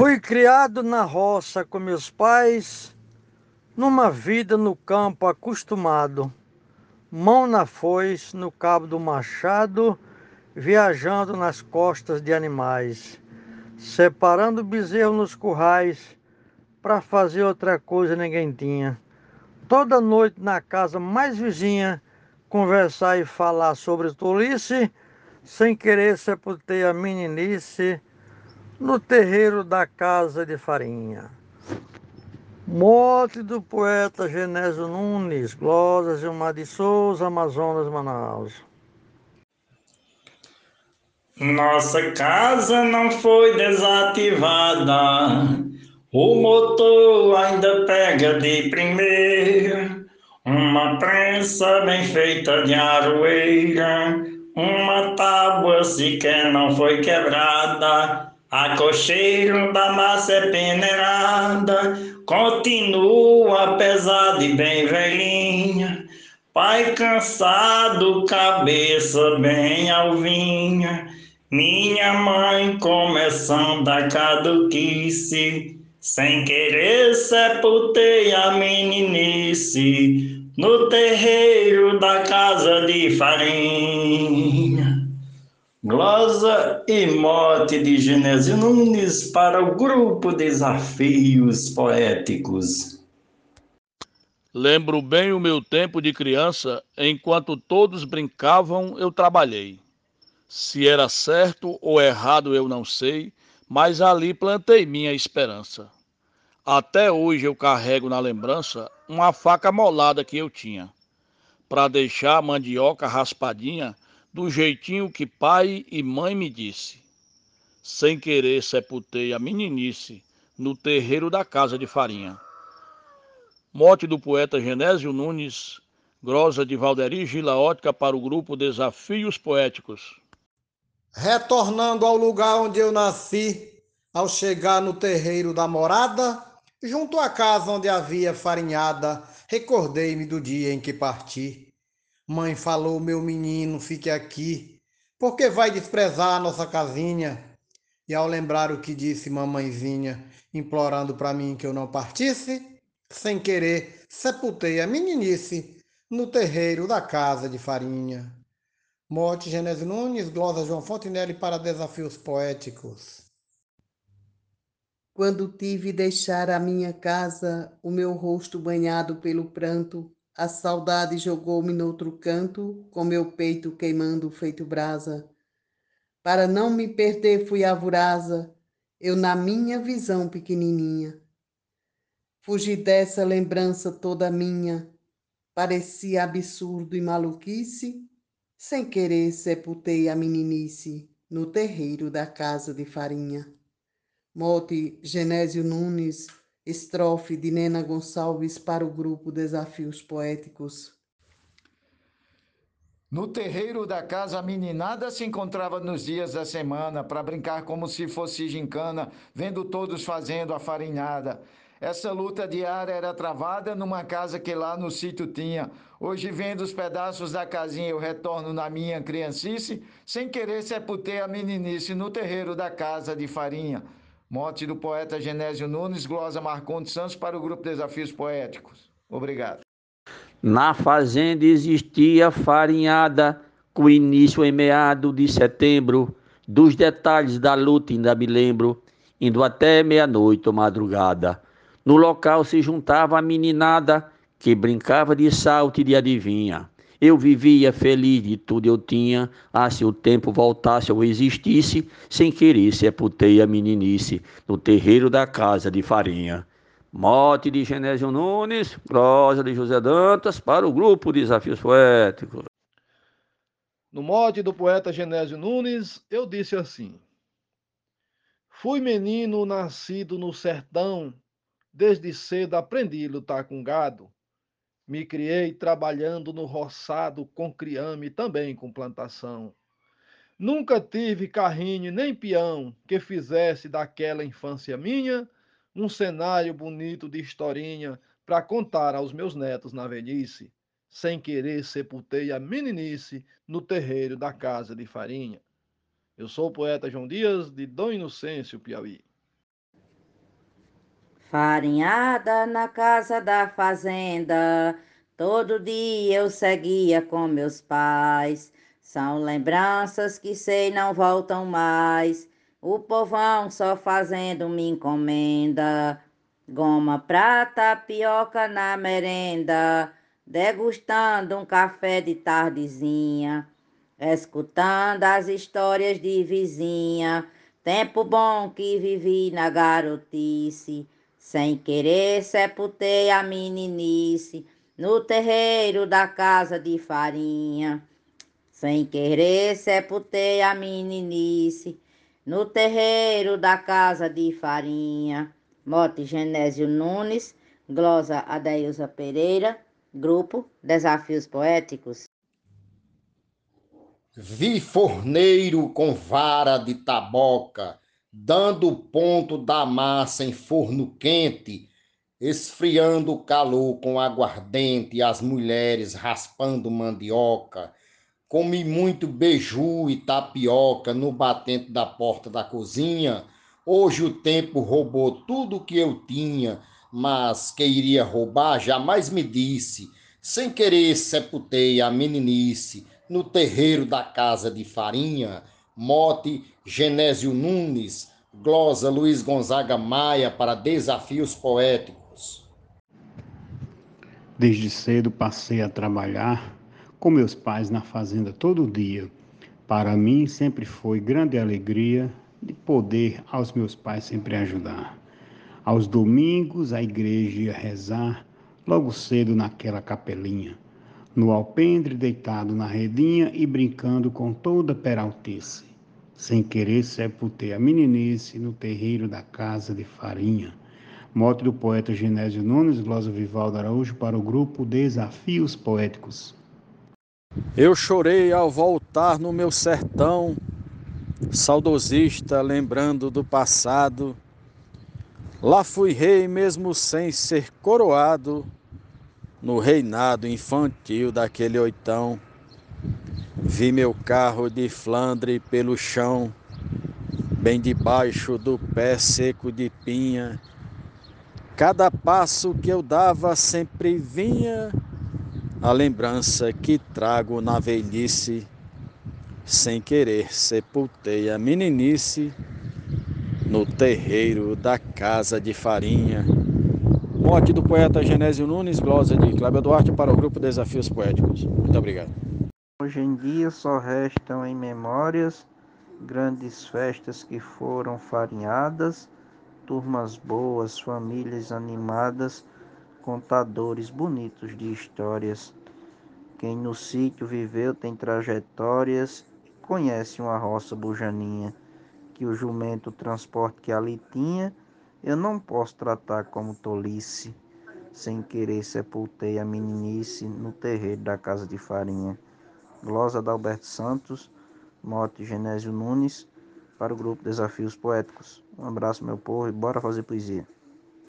Fui criado na roça com meus pais, numa vida no campo acostumado, mão na foice, no cabo do machado, viajando nas costas de animais, separando bezerro nos currais, para fazer outra coisa ninguém tinha. Toda noite na casa mais vizinha, conversar e falar sobre tolice, sem querer sepultei a meninice no terreiro da Casa de Farinha. Morte do poeta Genésio Nunes, Glórias Gilmar de Souza, Amazonas, Manaus. Nossa casa não foi desativada, o motor ainda pega de primeira, uma prensa bem feita de aroeira, uma tábua sequer não foi quebrada, a cocheiro da massa é peneirada, continua pesada e bem velhinha. Pai cansado, cabeça bem alvinha. Minha mãe começando a caduquice, sem querer sepultei a meninice no terreiro da casa de farinha. Glosa e mote de Genésio Nunes para o grupo Desafios Poéticos. Lembro bem o meu tempo de criança, enquanto todos brincavam, eu trabalhei. Se era certo ou errado eu não sei, mas ali plantei minha esperança. Até hoje eu carrego na lembrança uma faca molada que eu tinha, para deixar a mandioca raspadinha do jeitinho que pai e mãe me disse. Sem querer sepultei a meninice no terreiro da casa de farinha. Morte do poeta Genésio Nunes, grosa de Valderi Gila Ótica para o grupo Desafios Poéticos. Retornando ao lugar onde eu nasci, ao chegar no terreiro da morada, junto à casa onde havia farinhada, recordei-me do dia em que parti. Mãe falou, meu menino, fique aqui, porque vai desprezar a nossa casinha. E ao lembrar o que disse mamãezinha, implorando para mim que eu não partisse, sem querer, sepultei a meninice no terreiro da casa de farinha. Morte Genésio Nunes, glosa João Fontenelle para Desafios Poéticos. Quando tive deixar a minha casa, o meu rosto banhado pelo pranto, a saudade jogou-me noutro canto, com meu peito queimando feito brasa. Para não me perder fui vorasa, eu na minha visão pequenininha. Fugi dessa lembrança toda minha, parecia absurdo e maluquice, sem querer sepultei a meninice no terreiro da casa de farinha. Mote Genésio Nunes, Estrofe de Nena Gonçalves para o grupo Desafios Poéticos. No terreiro da casa, a meninada se encontrava nos dias da semana para brincar como se fosse gincana, vendo todos fazendo a farinhada. Essa luta diária era travada numa casa que lá no sítio tinha. Hoje, vendo os pedaços da casinha, eu retorno na minha criancice, sem querer sepultei a meninice no terreiro da casa de farinha. Morte do poeta Genésio Nunes, glosa Marcondes Santos para o grupo Desafios Poéticos. Obrigado. Na fazenda existia farinhada, com início em meado de setembro. Dos detalhes da luta ainda me lembro, indo até meia-noite ou madrugada. No local se juntava a meninada que brincava de salto e de adivinha. Eu vivia feliz de tudo eu tinha, ah, se o tempo voltasse ou existisse, sem querer sepultei a meninice no terreiro da casa de farinha. Morte de Genésio Nunes, prosa de José Dantas para o grupo Desafios Poéticos. No mote do poeta Genésio Nunes, eu disse assim: Fui menino nascido no sertão, desde cedo aprendi a lutar com gado. Me criei trabalhando no roçado com criame também com plantação. Nunca tive carrinho nem peão que fizesse daquela infância minha um cenário bonito de historinha para contar aos meus netos na velhice. Sem querer sepultei a meninice no terreiro da casa de farinha. Eu sou o poeta João Dias, de Dom Inocêncio, Piauí. Farinhada na casa da fazenda, todo dia eu seguia com meus pais. São lembranças que sei não voltam mais. O povão só fazendo me encomenda. Goma, prata, pioca na merenda, degustando um café de tardezinha, escutando as histórias de vizinha. Tempo bom que vivi na garotice. Sem querer sepultei a meninice no terreiro da casa de farinha. Sem querer sepultei a meninice no terreiro da casa de farinha. Mote Genésio Nunes, glosa Adeilza Pereira, grupo Desafios Poéticos. Vi forneiro com vara de taboca, dando o ponto da massa em forno quente, esfriando o calor com aguardente as mulheres raspando mandioca. Comi muito beiju e tapioca no batente da porta da cozinha. Hoje o tempo roubou tudo que eu tinha, mas que iria roubar jamais me disse. Sem querer sepultei a meninice no terreiro da casa de farinha mote Genésio Nunes, glosa Luiz Gonzaga Maia para Desafios Poéticos. Desde cedo passei a trabalhar com meus pais na fazenda todo dia. Para mim sempre foi grande alegria de poder aos meus pais sempre ajudar. Aos domingos a igreja ia rezar, logo cedo naquela capelinha, no alpendre deitado na redinha e brincando com toda peraltice sem querer sepultei a meninice no terreiro da casa de farinha. Mote do poeta Genésio Nunes, glosa Vivaldo Araújo, para o grupo Desafios Poéticos. Eu chorei ao voltar no meu sertão, saudosista, lembrando do passado. Lá fui rei mesmo sem ser coroado, no reinado infantil daquele oitão. Vi meu carro de Flandre pelo chão, bem debaixo do pé seco de pinha. Cada passo que eu dava sempre vinha a lembrança que trago na velhice. Sem querer sepultei a meninice no terreiro da casa de farinha. Morte do poeta Genésio Nunes, glosa de Cláudio Duarte para o grupo Desafios Poéticos. Muito obrigado. Hoje em dia só restam em memórias grandes festas que foram farinhadas, turmas boas, famílias animadas, contadores bonitos de histórias. Quem no sítio viveu tem trajetórias, conhece uma roça bujaninha, que o jumento transporte que ali tinha, eu não posso tratar como tolice, sem querer sepultei a meninice no terreiro da casa de farinha. Glosa da Alberto Santos, mote Genésio Nunes, para o grupo Desafios Poéticos. Um abraço, meu povo, e bora fazer poesia.